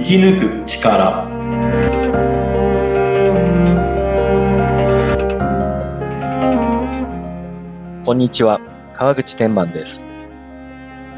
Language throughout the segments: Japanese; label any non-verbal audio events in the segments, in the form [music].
生き抜く力こんにちは、川口天満です。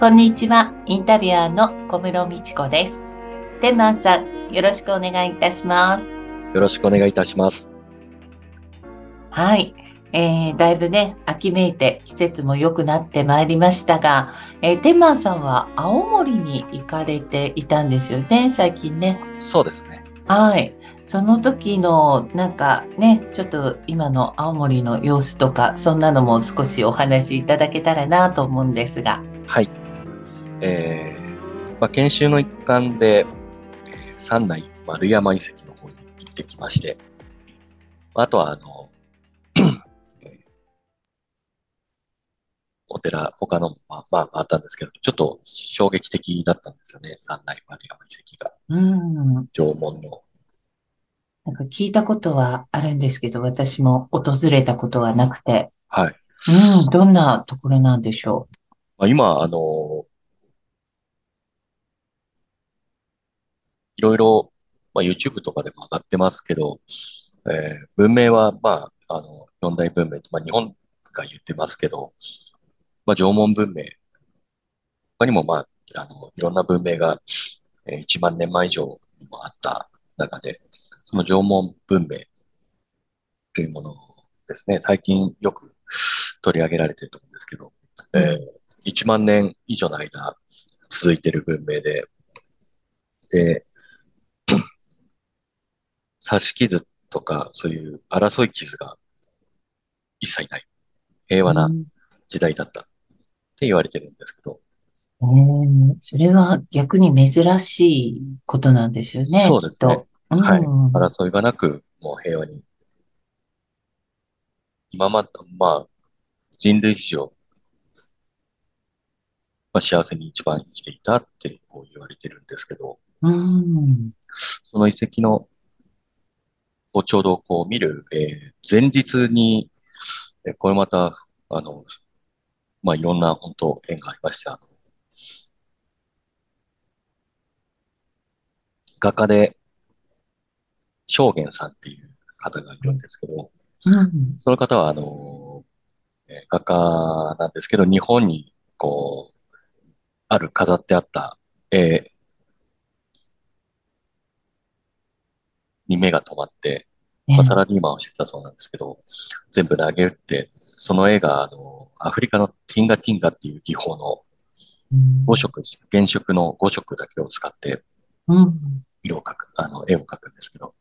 こんにちは。インタビュアーの小室美智子です。天満さん、よろしくお願いいたします。よろしくお願いいたします。はい。えー、だいぶね、秋めいて季節も良くなってまいりましたが、えー、天満さんは青森に行かれていたんですよね、最近ね。そうですね。はい。その時の、なんかね、ちょっと今の青森の様子とか、そんなのも少しお話しいただけたらなと思うんですが。はい。えー、まあ、研修の一環で、えー三内丸山遺跡の方に行ってきまして、あとは、あの、お寺、他のも、まあ、まあ、あったんですけど、ちょっと衝撃的だったんですよね。三内丸山遺跡が。うん。縄文の。なんか聞いたことはあるんですけど、私も訪れたことはなくて。はい。うん、どんなところなんでしょまあ、今、あの、いろいろ、まあ、YouTube とかでも上がってますけど、えー文明は、まあ、あの、四大文明、まあ、日本が言ってますけど、まあ、縄文文明、他にも、まあ、あの、いろんな文明が、えー1万年前以上にもあった中で、その縄文文明というものですね、最近よく取り上げられていると思うんですけど、えー1万年以上の間続いている文明で、で、[clears throat] 刺し傷とかそういう争い傷が一切ない。平う。和なうん。時代だったって言われてるんですけど、うんそれは逆に珍しいことなんですよね、そうですねきっと。はいうん争いがなくもう平和に。今まで、まあ、人類史上、まあ、幸せに一番生きていたってこう言われてるんですけど、うん。その遺跡の、をちょうどこう見る、えー前日に、えーこれまた、あの、まあ、いろんな本当縁がありました。あの画家で、正元さんっていう方がいるんですけど、うん。その方は、あの、えー画家なんですけど、日本に、こう、ある飾ってあった絵に目が止まって、まあ、サラリーマンをしてたそうなんですけど、全部投げ打って、その絵が、あの、アフリカのティンガティンガっていう技法のうん5色、原色の5色だけを使ってうん。色を描く、あの、絵を描くんですけど、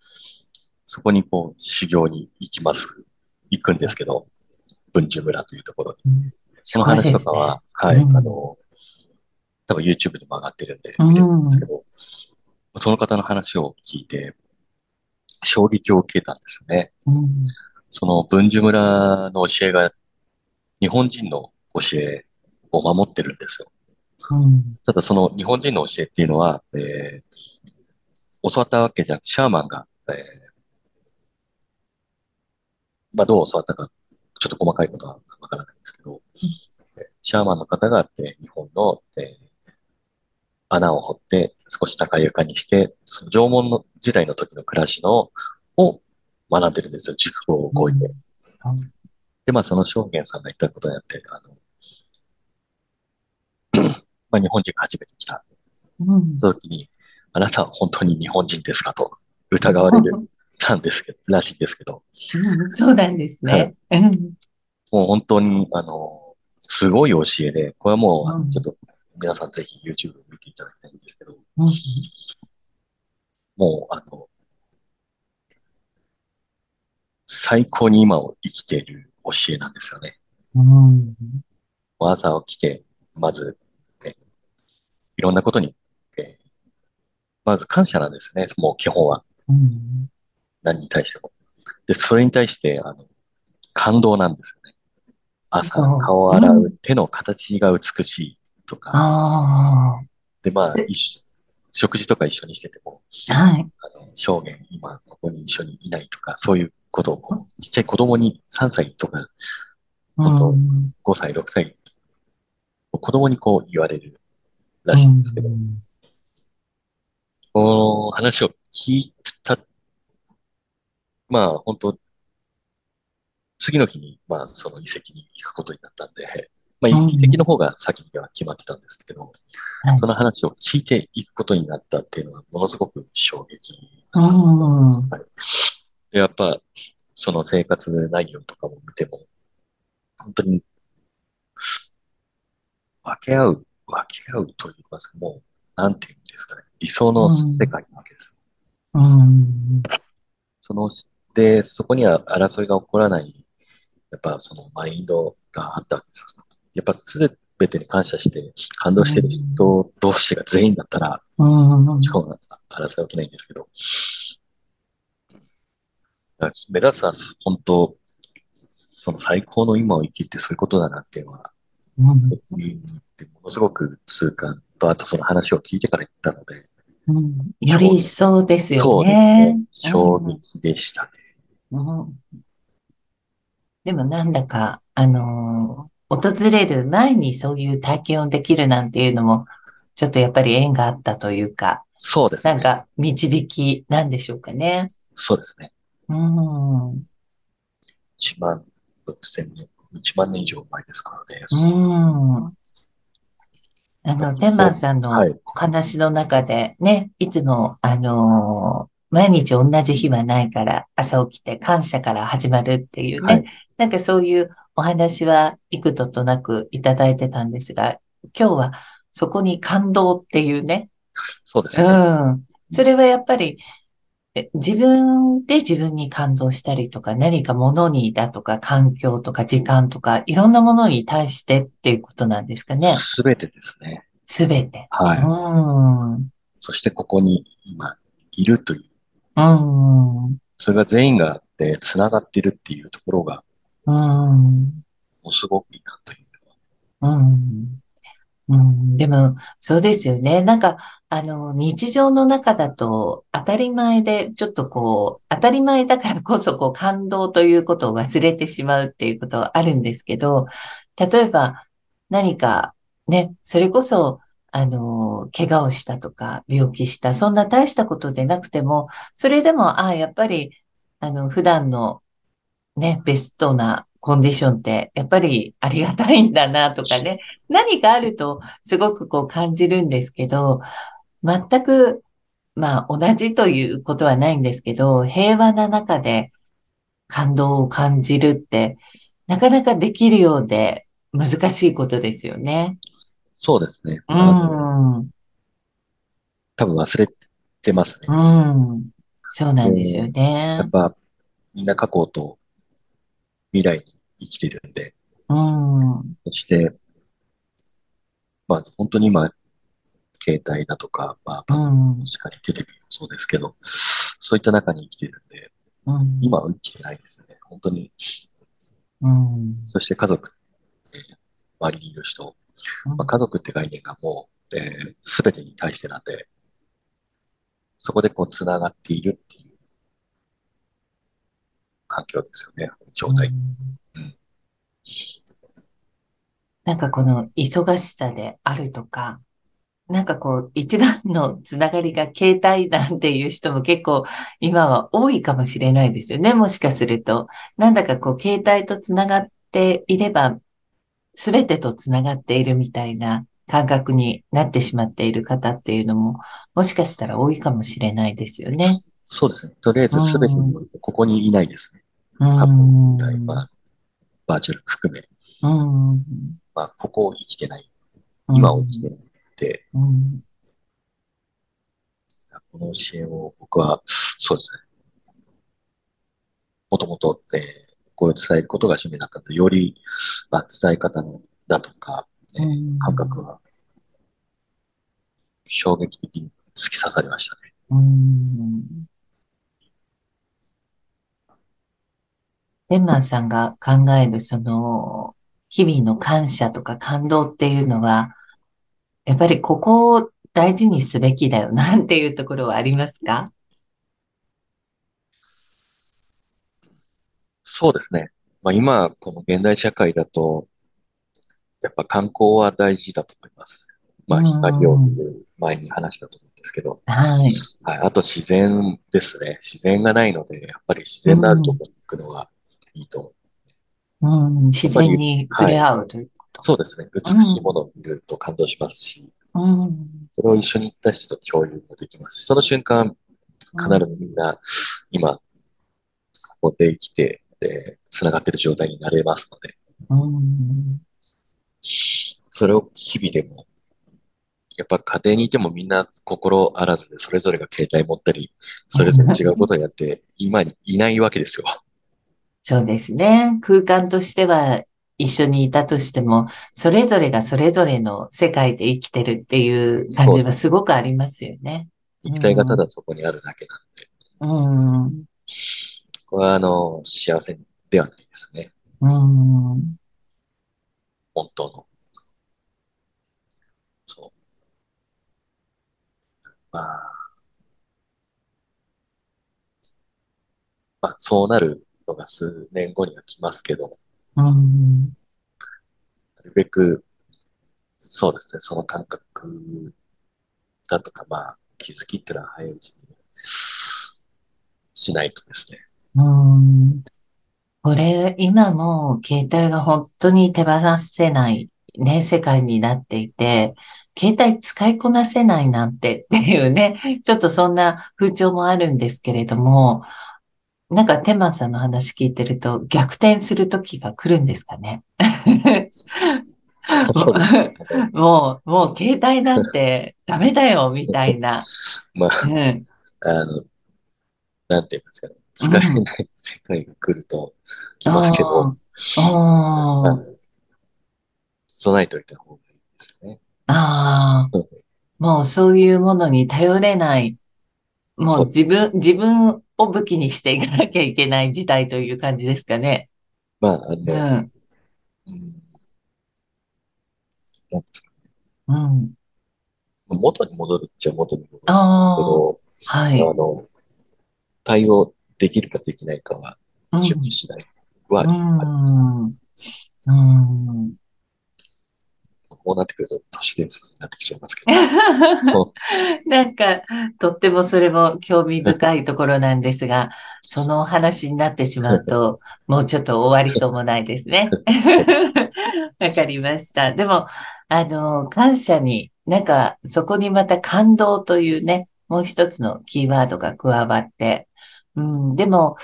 そこにこう、修行に行きます。行くんですけど、文殊村というところに。うんその話とかは、はい、うんあの、多分 YouTube にも上がってるんで見れるんですけど、その方の話を聞いて、衝撃を受けたんですね。うんその文殊村の教えが日本人の教えを守ってるんですよ。うんただその日本人の教えっていうのは、えー教わったわけじゃなくて、シャーマンが、えーまあどう教わったか、ちょっと細かいことはわからないんですけど、シャーマンの方が、えー日本の、えー穴を掘って少し高床にして、その縄文の時代の時の暮らしのを学んでるんですよ。熟語を超えて。うん。で、まあ、その証言さんが言ったことによって、あの、[clears throat] まあ、日本人が初めて来た。うん。時に、あなたは本当に日本人ですか？と疑われる、たんですけど、らしいんですけど、うん。そうなんですね。うん。もう本当に、あの、すごい教えで、これはもう、ちょっと、皆さんぜひ YouTube を見ていただきたいんですけど、うんもう、あの、最高に今を生きている教えなんですよね。うん朝起きて、まず、ねいろんなことに、えーまず感謝なんですね。もう基本は。うん何に対しても。で、それに対して、あの、感動なんですよね。朝うん、顔を洗う手の形が美しいとか。あで、まあ食事とか一緒にしてても、あ、はい。あの、証言、今ここに一緒にいないとか、そういうことをこう、ちっちゃい子供に3歳とか本当うん5歳、6歳、子供にこう言われるらしいんですけど、うん。この話を聞いた、まあ本当、次の日に、まあその遺跡に行くことになったんで、まあ遺うん。跡の方が先には決まってたんですけど、はい。その話を聞いていくことになったっていうのはものすごく衝撃うだったと思いまん。す。はいでやっぱ、その生活内容とかも見ても、本当に分け合う、分け合うと言いますか、もう、なんていうんですかね、理想うの世ん。界なわけです。うん。その、で、そこには争いが起こらないやっぱそのマインドがあったわけですよ。やっぱすべてに感謝して感動してる人同士が全員だったら、うん。もちろん争い起きないんですけど、目指すは本当、その最高の今を生きるってそういうことだなっていうのは、うん。そこに行ってものすごく痛感と、あとその話を聞いてから言ったので、うん。より一層ですよそうですね。ね、衝撃でしたね。うん。でもなんだか、あのー訪れる前にそういう体験をできるなんていうのも、ちょっとやっぱり縁があったというか、そうですね。なんか導きなんでしょうかね。そうですね。うん。うん。1万6千年、1万年以上前ですからね。あの、天満さんのはい。お話の中でね、いつも、あのー毎日同じ日はないから朝起きて感謝から始まるっていうね、はい。なんかそういうお話は幾度となくいただいてたんですが、今日はそこに感動っていうね、うそうですね。ん。それはやっぱりえ自分で自分に感動したりとか、何か物にだとか、環境とか、時間とか、いろんなものに対してっていうことなんですかね。すべてですね。すべて。はい。うん。そしてここに今いるという、うん。それが全員があって繋がっているっていうところが、うん。ものすごくいいなという。うん。うん。でも、そうですよね。なんか、あの、日常の中だと当たり前で、ちょっとこう、当たり前だからこそ、こう、感動ということを忘れてしまうっていうことはあるんですけど、例えば、何か、ね、それこそ、あの、怪我をしたとか、病気した、そんな大したことでなくても、それでも、ああ、やっぱり、あの、普段のね、ベストなコンディションって、やっぱりありがたいんだなとかね、何かあるとすごくこう感じるんですけど、全く、まあ同じということはないんですけど、平和な中で感動を感じるって、なかなかできるようで難しいことですよね。そうですね。うん、多分忘れてますね。うん、そうなんですよやねっ。ぱみんな過去と未来に生きてるんで、うん、そして、まあ本当に今、携帯だとか、まあパソコンうん、しかりテレビもそうですけど、そういった中に生きてるんで、うん、今は生きてないですね。本当に。うん、そして家族、えー周りにいる人、まあ、家族って概念がもう、えー、全てに対してなんで、そこでこう繋がっているっていう環境ですよね。状態。うんなんかこの忙しさであるとか、なんかこう一番のつながりが携帯なんていう人も結構今は多いかもしれないですよね。もしかすると。なんだかこう携帯とつながっていれば全てとつながっているみたいな感覚になってしまっている方っていうのももしかしたら多いかもしれないですよね。そうですね。とりあえず全てにおいてここにいないですね。う過去、ん。未来、まあ、バーチャル含め、うん。まあ、ここを生きてない、今を生きてないって、うん。この教えを僕は、そうですね。もともと、えーこれを伝えることが使命だったので、より、まあ、伝え方の、だとか、えーうん感覚は、衝撃的に突き刺さりましたね。うん。デンマーさんが考えるその日々の感謝とか感動っていうのは、やっぱりここを大事にすべきだよなんていうところはありますか？そうですね。まあ、今、この現代社会だと、やっぱ観光は大事だと思います。まあ、うん光を見る前に話したと思うんでですけど、はい。はい。あと自然ですね。自然がないので、やっぱり自然のあるとうん。ころに行くのがいいと思う。うん。自然に触はい。れ合うということ。そうですね。美うん。しいものを見ると感動しますし、うん。それを一緒に行った人と共有もできますし、その瞬間、う必ずみんん。な、今、ここで生きて、で、繋がってる状態になれますので、うん。それを日々でも、やっぱ家庭にいてもみんな心あらずでそれぞれが携帯持ったり、それぞれ違うことをやって、今にいないわけですよ。そうですね。空間としては一緒にいたとしても、それぞれがそれぞれの世界で生きてるっていう感じはす。すごくありますよね。う肉体がたん。だそこにあるだけなんで、うん。これはあの、幸せではないですね。うん。本当の。そう。まあ、まあ、そうなるのが数年後には来ますけど、うん。なるべく、そうですね、その感覚だとか、まあ、気づきっていうのは早いうちにしないとですね。うんこれ、今も携帯が本当に手放せないね、世界になっていて、携帯使いこなせないなんて [laughs] っていうね、ちょっとそんな風潮もあるんですけれども、なんかテマンさんの話聞いてると逆転する時が来るんですかね。も [laughs] そう [laughs] もう、携帯なんてダメだよ、みたいな。まうん、あ、あの、なんて言いますかね。う使えん。ない世界が来ると来ますけど、ああ、備えておいた方がいいですよね。ああ。うんもうそういうものに頼れない、もう。自分、自分を武器にしていかなきゃいけない事態という感じですかね。まあ、あの、うん、うん、なんですか。うん。元に戻るっちゃ元に戻るんですけど、はい。あの、対応できるかできないかは、うん、準備次第はあうりますね。ん、うん。こうなってくると都市伝説になってきちゃいますけど。そ [laughs] なんか、とってもそれも興味深いところなんですが、そのお話になってしまううと、[laughs] もうちょっと終わりそうもないですね。[laughs] わかりました。でも、あの、感謝に、なんか、そこにまた感動というね、もう一つのキーワードが加わって、うん、でも、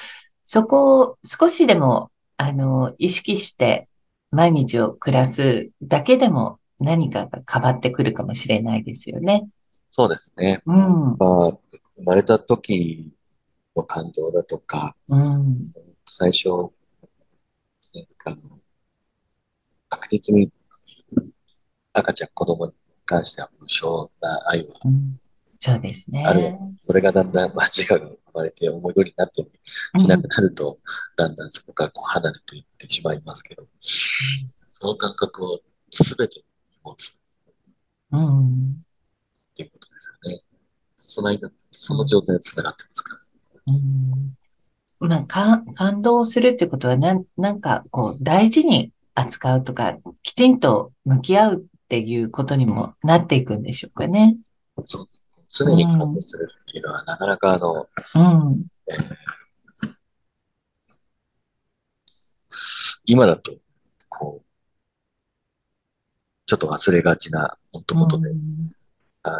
そこを少しでも、あの、意識して毎日を暮らすだけでも何かが変わってくるかもしれないですよね。そうですね。うん、まあ、生まれた時の感動だとか、うん、最初、なんか確実に赤ちゃん、子供に関しては無償な愛はうん。そうですね。ある。それがだんだん、まあ、自我が生まれて思い通りになってしなくうん、なると、だんだんそこからこう離れていってしまいますけど、その感覚を全て持つっうん、ていうことですよね。その間、その状うん、態で繋がってますから。うん。まあ、か、感動するってことは、なん、なんか、こう、大事に扱うとか、きちんと向き合うっていうことにもなっていくんでしょうかね。そうです。う常に感動ん、するっていうのは、なかなかあの、うん、えー今だと、こう、ちょっと忘れがちな、本当うことで、ん、あ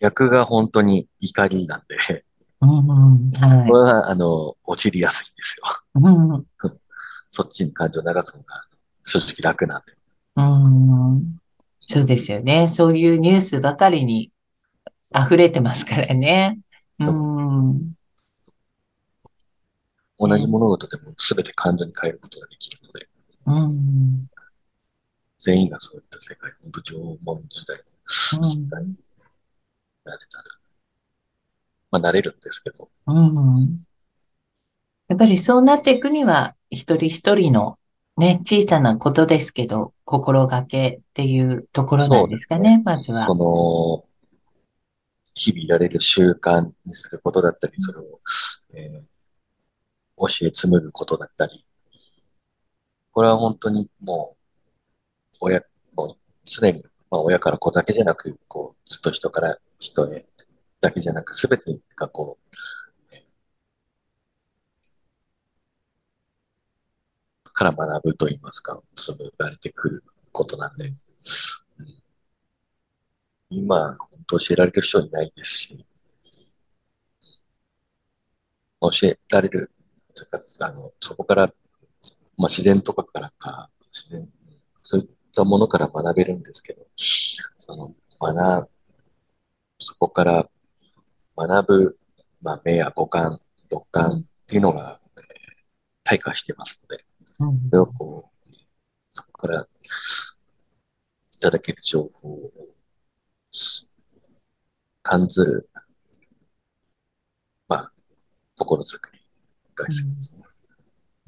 逆が本当に怒りなんで、うん、はい。これは、あの、落ちりやすいんですよ。うん、そっちに感情を流す方が正直楽なんで。うん、そうですよね。そういうニュースばかりに溢れてますからね。うん、同じね、物事でも全て感情に変えることができるので、うん、全員がそういった世界、本当縄文時代のう世界にん、なれたら、まあなれるんですけど、うん。やっぱりそうなっていくには、一人一人のね、小さなことですけど、心がけっていうところなんですかね、まずそは。の、日々いられる習慣にすることだったり、それを、えー教え紡ぐことだったり、これは本当にもう、親、もう常に、まあ親から子だけじゃなく、こう、ずっと人から人へ、だけじゃなく、すべてがこう、から学ぶと言いますか、紡がれてくることなんで、うん今、本当教えられる人いないですし、教えられる、というか、あの、そこから、まあ、自然とかからか、自然、そういったものから学べるんですけど、その、学、そこから学ぶ、まあ、目や五感、六感っていうのが、えー退化してますので、うん。それをこう、そこからいただける情報を感ずる、まあ、心づくりが必要ですね。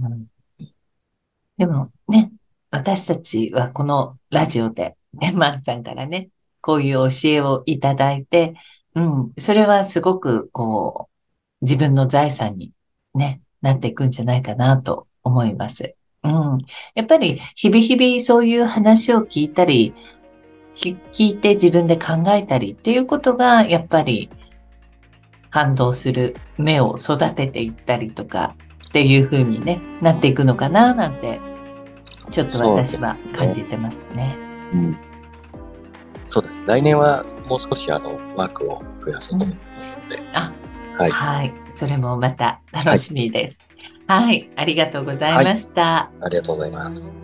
うんでもね、私たちはこのラジオで、デンマンさんからね、こういう教えをいただいて、うん、それはすごくこう、自分の財産にね、なっていくんじゃないかなと思います。うん。やっぱり日々日々そういう話を聞いたり、聞いて自分で考えたりっていうことが、やっぱり感動する目を育てていったりとかっていう風にね、なっていくのかななんて、ちょっと私は感じてますね。うん。そうです。来年はもう少しあの、ワークを増やそうと思ってますので、あ、はい。はい。それもまた楽しみです。はい。ありがとうございました。ありがとうございます。